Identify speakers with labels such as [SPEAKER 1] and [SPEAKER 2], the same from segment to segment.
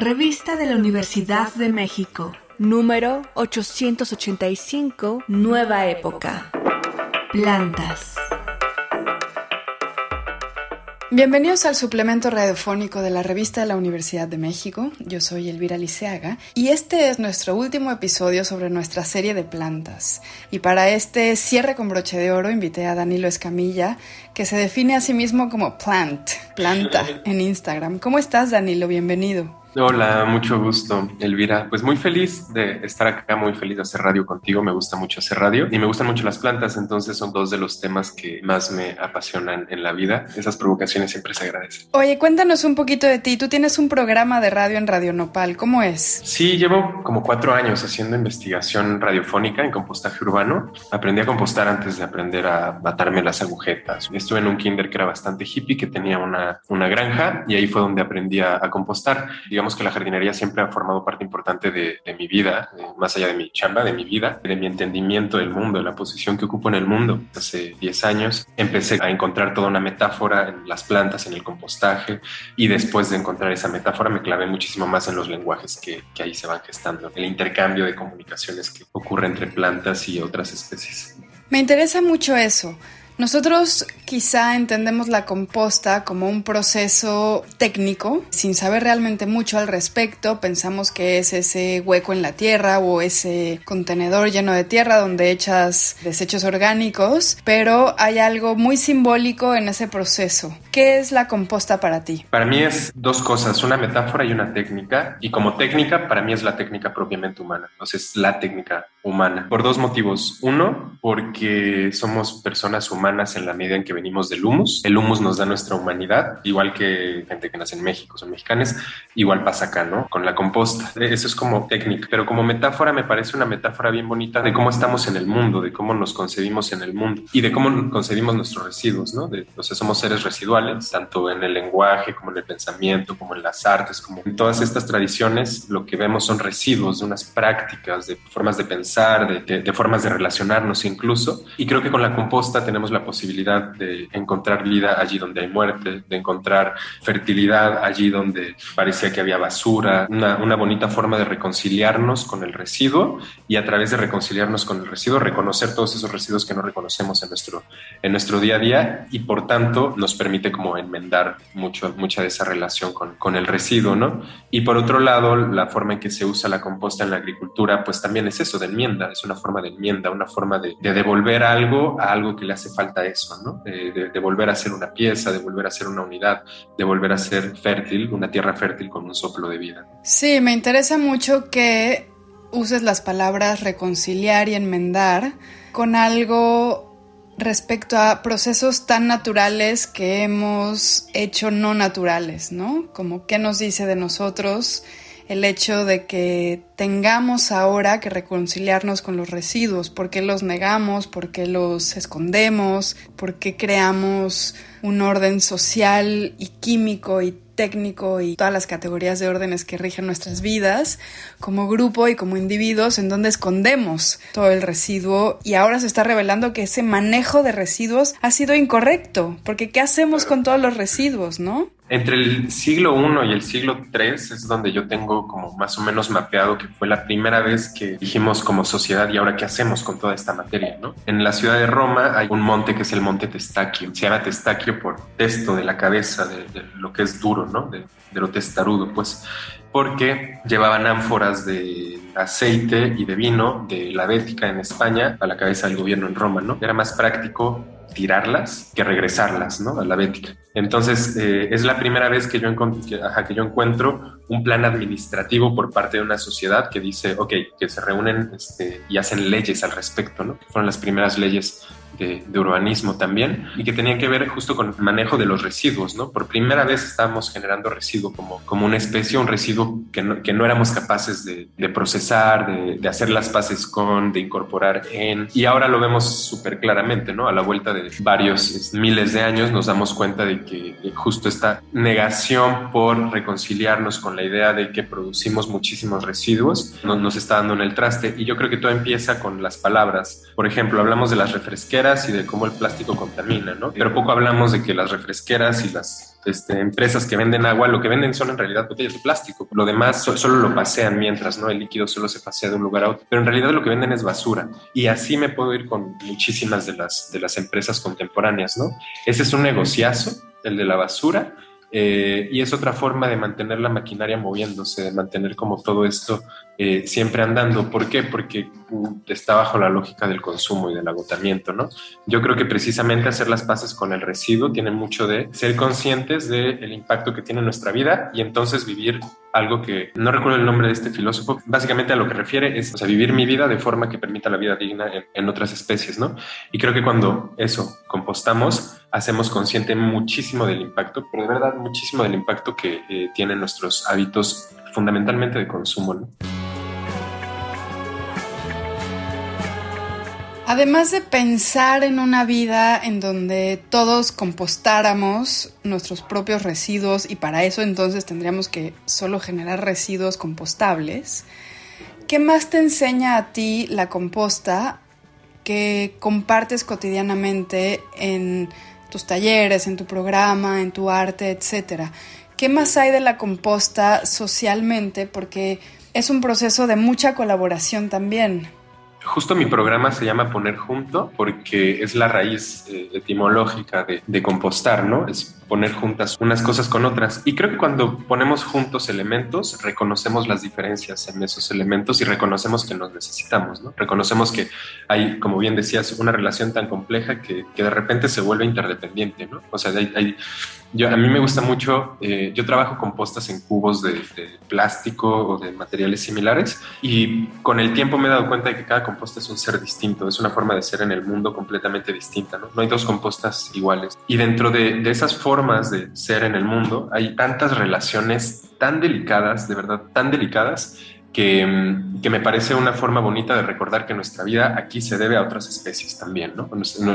[SPEAKER 1] Revista de la Universidad de México, número 885, Nueva Época. Plantas.
[SPEAKER 2] Bienvenidos al suplemento radiofónico de la revista de la Universidad de México. Yo soy Elvira Liceaga y este es nuestro último episodio sobre nuestra serie de plantas. Y para este cierre con broche de oro invité a Danilo Escamilla, que se define a sí mismo como plant, planta, en Instagram. ¿Cómo estás, Danilo? Bienvenido.
[SPEAKER 3] Hola, mucho gusto, Elvira. Pues muy feliz de estar acá, muy feliz de hacer radio contigo. Me gusta mucho hacer radio y me gustan mucho las plantas, entonces son dos de los temas que más me apasionan en la vida. Esas provocaciones siempre se agradecen.
[SPEAKER 2] Oye, cuéntanos un poquito de ti. Tú tienes un programa de radio en Radio Nopal. ¿Cómo es?
[SPEAKER 3] Sí, llevo como cuatro años haciendo investigación radiofónica en compostaje urbano. Aprendí a compostar antes de aprender a matarme las agujetas. Estuve en un kinder que era bastante hippie, que tenía una, una granja y ahí fue donde aprendí a, a compostar digamos que la jardinería siempre ha formado parte importante de, mi vida, más allá de mi chamba, de mi vida, de mi entendimiento del mundo, de la posición que ocupo en el mundo. Hace 10 años empecé a encontrar toda una metáfora en las plantas, en el compostaje, y después de encontrar esa metáfora me clavé muchísimo más en los lenguajes que, que ahí se van gestando, el intercambio de comunicaciones que ocurre entre plantas y otras especies.
[SPEAKER 2] Me interesa mucho eso. Nosotros quizá entendemos la composta como un proceso técnico, sin saber realmente mucho al respecto, pensamos que es ese hueco en la tierra o ese contenedor lleno de tierra donde echas desechos orgánicos, pero hay algo muy simbólico en ese proceso. ¿Qué es la composta para ti?
[SPEAKER 3] Para mí es dos cosas, una metáfora y una técnica, y como técnica para mí es la técnica propiamente humana, entonces es la técnica humana, por dos motivos. Uno, porque somos personas humanas en la medida en que venimos del humus. El humus nos da nuestra humanidad, igual que gente que nace en México, son mexicanos, igual pasa acá, ¿no? Con la composta. Eso es como técnica, pero como metáfora me parece una metáfora bien bonita de cómo estamos en el mundo, de cómo nos concebimos en el mundo y de cómo concebimos nuestros residuos, ¿no? De, o sea, somos seres residuales, tanto en el lenguaje como en el pensamiento, como en las artes, como en todas estas tradiciones, lo que vemos son residuos de unas prácticas, de formas de pensar, de, de formas de relacionarnos incluso. Y creo que con la composta tenemos la posibilidad de encontrar vida allí donde hay muerte, de encontrar fertilidad allí donde parecía que había basura, una, una bonita forma de reconciliarnos con el residuo y a través de reconciliarnos con el residuo reconocer todos esos residuos que no reconocemos en nuestro, en nuestro día a día y por tanto nos permite como enmendar mucho, mucha de esa relación con, con el residuo, ¿no? Y por otro lado, la forma en que se usa la composta en la agricultura, pues también es eso, de enmienda, es una forma de enmienda, una forma de, de devolver algo a algo que le hace falta eso, ¿no? De, volver a ser una pieza, de volver a ser una unidad, de volver a ser fértil, una tierra fértil con un soplo de vida.
[SPEAKER 2] Sí, me interesa mucho que uses las palabras reconciliar y enmendar con algo respecto a procesos tan naturales que hemos hecho no naturales, ¿no? Como qué nos dice de nosotros el hecho de que tengamos ahora que reconciliarnos con los residuos, por qué los negamos, por qué los escondemos, por qué creamos un orden social y químico y técnico y todas las categorías de órdenes que rigen nuestras vidas como grupo y como individuos en donde escondemos todo el residuo y ahora se está revelando que ese manejo de residuos ha sido incorrecto, porque ¿qué hacemos con todos los residuos, no?
[SPEAKER 3] Entre el siglo I y el siglo III es donde yo tengo como más o menos mapeado que fue la primera vez que dijimos como sociedad y ahora qué hacemos con toda esta materia, ¿no? En la ciudad de Roma hay un monte que es el monte Testaccio. Se llama Testaccio por testo de la cabeza, de, lo que es duro, ¿no? De, de lo testarudo, pues porque llevaban ánforas de aceite y de vino de la Bética en España a la cabeza del gobierno en Roma, ¿no? Era más práctico tirarlas que regresarlas ¿no? a la bética. Entonces, eh, es la primera vez que yo, que, que yo encuentro un plan administrativo por parte de una sociedad que dice, ok, que se reúnen este, y hacen leyes al respecto, ¿no? Fueron las primeras leyes de, urbanismo también y que tenían que ver justo con el manejo de los residuos, ¿no? Por primera vez estábamos generando residuo como, como una especie, un residuo que no, que no éramos capaces de, procesar, de, hacer las paces con, de incorporar en, y ahora lo vemos súper claramente, ¿no? A la vuelta de varios miles de años nos damos cuenta de que justo esta negación por reconciliarnos con la idea de que producimos muchísimos residuos nos está dando en el traste y yo creo que todo empieza con las palabras. Por ejemplo, hablamos de las refresqueras y de cómo el plástico contamina, ¿no? Pero poco hablamos de que las refresqueras y las este, empresas que venden agua, lo que venden son en realidad botellas de plástico. Lo demás solo lo pasean mientras, ¿no? El líquido solo se pasea de un lugar a otro. Pero en realidad lo que venden es basura. Y así me puedo ir con muchísimas de las, de las empresas contemporáneas, ¿no? Ese es un negociazo, el de la basura, eh, y es otra forma de mantener la maquinaria moviéndose, de mantener como todo esto eh, siempre andando. ¿Por qué? Porque uh, está bajo la lógica del consumo y del agotamiento, ¿no? Yo creo que precisamente hacer las paces con el residuo tiene mucho de ser conscientes del impacto que tiene nuestra vida y entonces vivir algo que no recuerdo el nombre de este filósofo, básicamente a lo que refiere es vivir mi vida de forma que permita la vida digna en, otras especies, ¿no? Y creo que cuando eso compostamos, hacemos consciente muchísimo del impacto, pero de verdad muchísimo del impacto que eh, tienen nuestros hábitos fundamentalmente de consumo, ¿no?
[SPEAKER 2] Además de pensar en una vida en donde todos compostáramos nuestros propios residuos y para eso entonces tendríamos que solo generar residuos compostables, ¿qué más te enseña a ti la composta que compartes cotidianamente en tus talleres, en tu programa, en tu arte, etcétera? ¿Qué más hay de la composta socialmente? Porque es un proceso de mucha colaboración también.
[SPEAKER 3] Justo mi programa se llama Poner Junto porque es la raíz eh, etimológica de, de, compostar, ¿no? Es poner juntas unas cosas con otras. Y creo que cuando ponemos juntos elementos, reconocemos las diferencias en esos elementos y reconocemos que nos necesitamos, ¿no? Reconocemos que hay, como bien decías, una relación tan compleja que, que de repente se vuelve interdependiente, ¿no? O sea, hay, hay yo, a mí me gusta mucho, eh, yo trabajo compostas en cubos de, de, plástico o de materiales similares y con el tiempo me he dado cuenta de que cada es un ser distinto, es una forma de ser en el mundo completamente distinta, ¿no? No hay dos compostas iguales. Y dentro de, de esas formas de ser en el mundo hay tantas relaciones tan delicadas, de verdad, tan delicadas, que, que, me parece una forma bonita de recordar que nuestra vida aquí se debe a otras especies también, ¿no?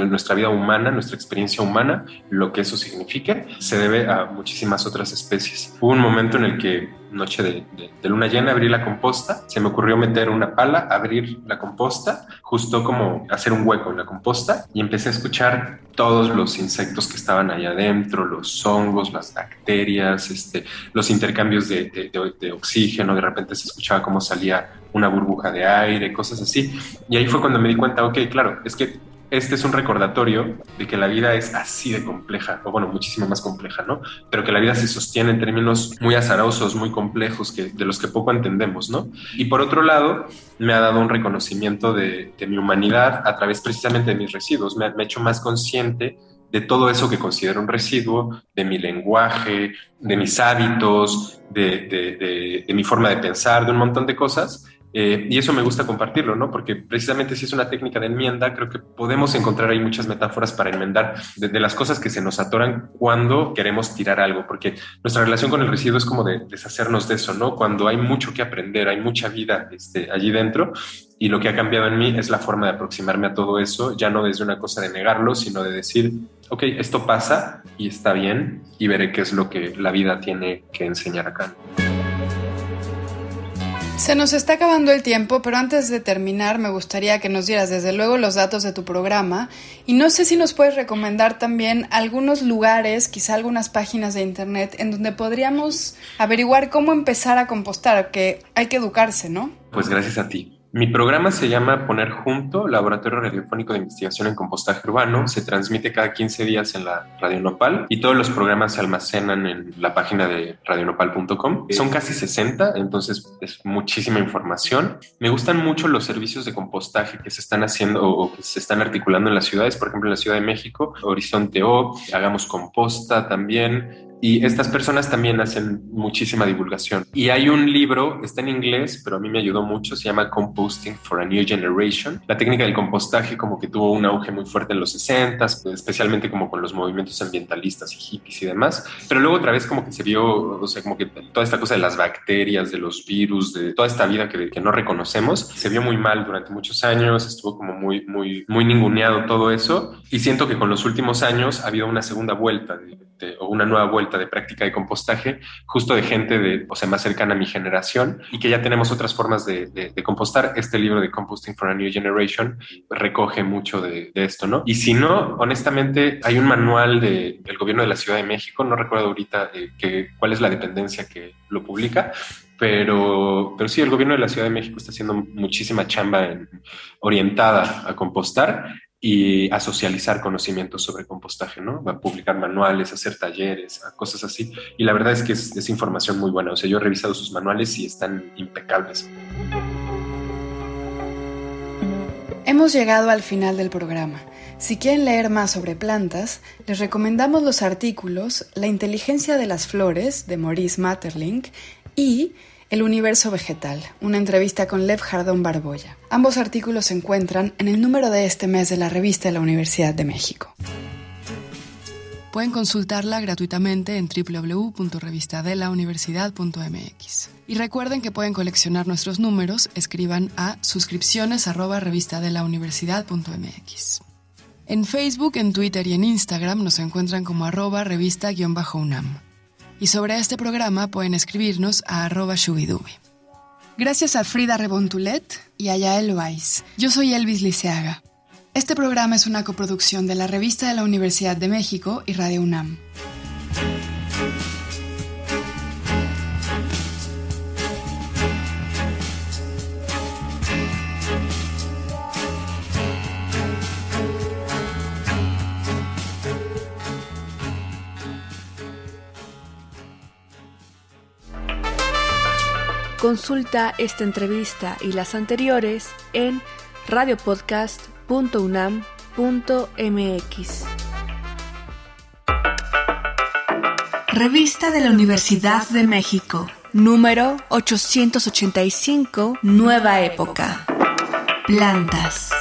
[SPEAKER 3] Nuestra vida humana, nuestra experiencia humana, lo que eso signifique, se debe a muchísimas otras especies. Hubo un momento en el que noche de, de, luna llena, abrí la composta, se me ocurrió meter una pala, abrir la composta, justo como hacer un hueco en la composta y empecé a escuchar todos los insectos que estaban ahí adentro, los hongos, las bacterias, este, los intercambios de, de oxígeno, de repente se escuchaba cómo salía una burbuja de aire, cosas así. Y ahí fue cuando me di cuenta, ok, claro, es que este es un recordatorio de que la vida es así de compleja, o bueno, muchísimo más compleja, ¿no? Pero que la vida se sostiene en términos muy azarosos, muy complejos, que, de los que poco entendemos, ¿no? Y por otro lado, me ha dado un reconocimiento de, de mi humanidad a través precisamente de mis residuos, me, me ha hecho más consciente de todo eso que considero un residuo, de mi lenguaje, de mis hábitos, de, de, de, de mi forma de pensar, de un montón de cosas eh, y eso me gusta compartirlo, ¿no? Porque precisamente si es una técnica de enmienda, creo que podemos encontrar ahí muchas metáforas para enmendar de, de, las cosas que se nos atoran cuando queremos tirar algo, porque nuestra relación con el residuo es como de deshacernos de eso, ¿no? Cuando hay mucho que aprender, hay mucha vida este, allí dentro y lo que ha cambiado en mí es la forma de aproximarme a todo eso, ya no desde una cosa de negarlo, sino de decir, ok, esto pasa y está bien y veré qué es lo que la vida tiene que enseñar acá.
[SPEAKER 2] Se nos está acabando el tiempo, pero antes de terminar me gustaría que nos dieras desde luego los datos de tu programa y no sé si nos puedes recomendar también algunos lugares, quizá algunas páginas de internet en donde podríamos averiguar cómo empezar a compostar, que hay que educarse, ¿no?
[SPEAKER 3] Pues gracias a ti. Mi programa se llama Poner Junto, Laboratorio Radiofónico de Investigación en Compostaje Urbano. Se transmite cada 15 días en la Radio Nopal y todos los programas se almacenan en la página de radionopal.com. Son casi 60, entonces es muchísima información. Me gustan mucho los servicios de compostaje que se están haciendo o que se están articulando en las ciudades, por ejemplo en la Ciudad de México, Horizonte O, Hagamos Composta también, y estas personas también hacen muchísima divulgación. Y hay un libro, está en inglés, pero a mí me ayudó mucho, se llama Composting for a New Generation. La técnica del compostaje como que tuvo un auge muy fuerte en los 60, especialmente como con los movimientos ambientalistas y hippies y demás. Pero luego otra vez como que se vio, o sea, como que toda esta cosa de las bacterias, de los virus, de toda esta vida que, que no reconocemos, se vio muy mal durante muchos años, estuvo como muy, muy, muy ninguneado todo eso. Y siento que con los últimos años ha habido una segunda vuelta o una nueva vuelta de práctica de compostaje, justo de gente de, o sea, más cercana a mi generación y que ya tenemos otras formas de, de, compostar. Este libro de Composting for a New Generation recoge mucho de, esto, ¿no? Y si no, honestamente, hay un manual del gobierno de la Ciudad de México, no recuerdo ahorita eh, que, cuál es la dependencia que lo publica, pero, pero sí, el gobierno de la Ciudad de México está haciendo muchísima chamba orientada a compostar y a socializar conocimientos sobre compostaje, ¿no? Va a publicar manuales, hacer talleres, cosas así. Y la verdad es que es, información muy buena. O sea, yo he revisado sus manuales y están impecables.
[SPEAKER 2] Hemos llegado al final del programa. Si quieren leer más sobre plantas, les recomendamos los artículos La inteligencia de las flores de Maurice Maeterlinck y el universo vegetal, una entrevista con Lev Jardón Barboya. Ambos artículos se encuentran en el número de este mes de la revista de la Universidad de México. Pueden consultarla gratuitamente en www.revistadelauniversidad.mx. Y recuerden que pueden coleccionar nuestros números, escriban a suscripciones En Facebook, en Twitter y en Instagram nos encuentran como arroba revista-unam. Y sobre este programa pueden escribirnos a arroba shubidubi. Gracias a Frida Rebontulet y a Yael Weiss. Yo soy Elvis Liceaga. Este programa es una coproducción de la Revista de la Universidad de México y Radio UNAM.
[SPEAKER 1] Consulta esta entrevista y las anteriores en radiopodcast.unam.mx. Revista de la Universidad de México, número 885, Nueva Época. Plantas.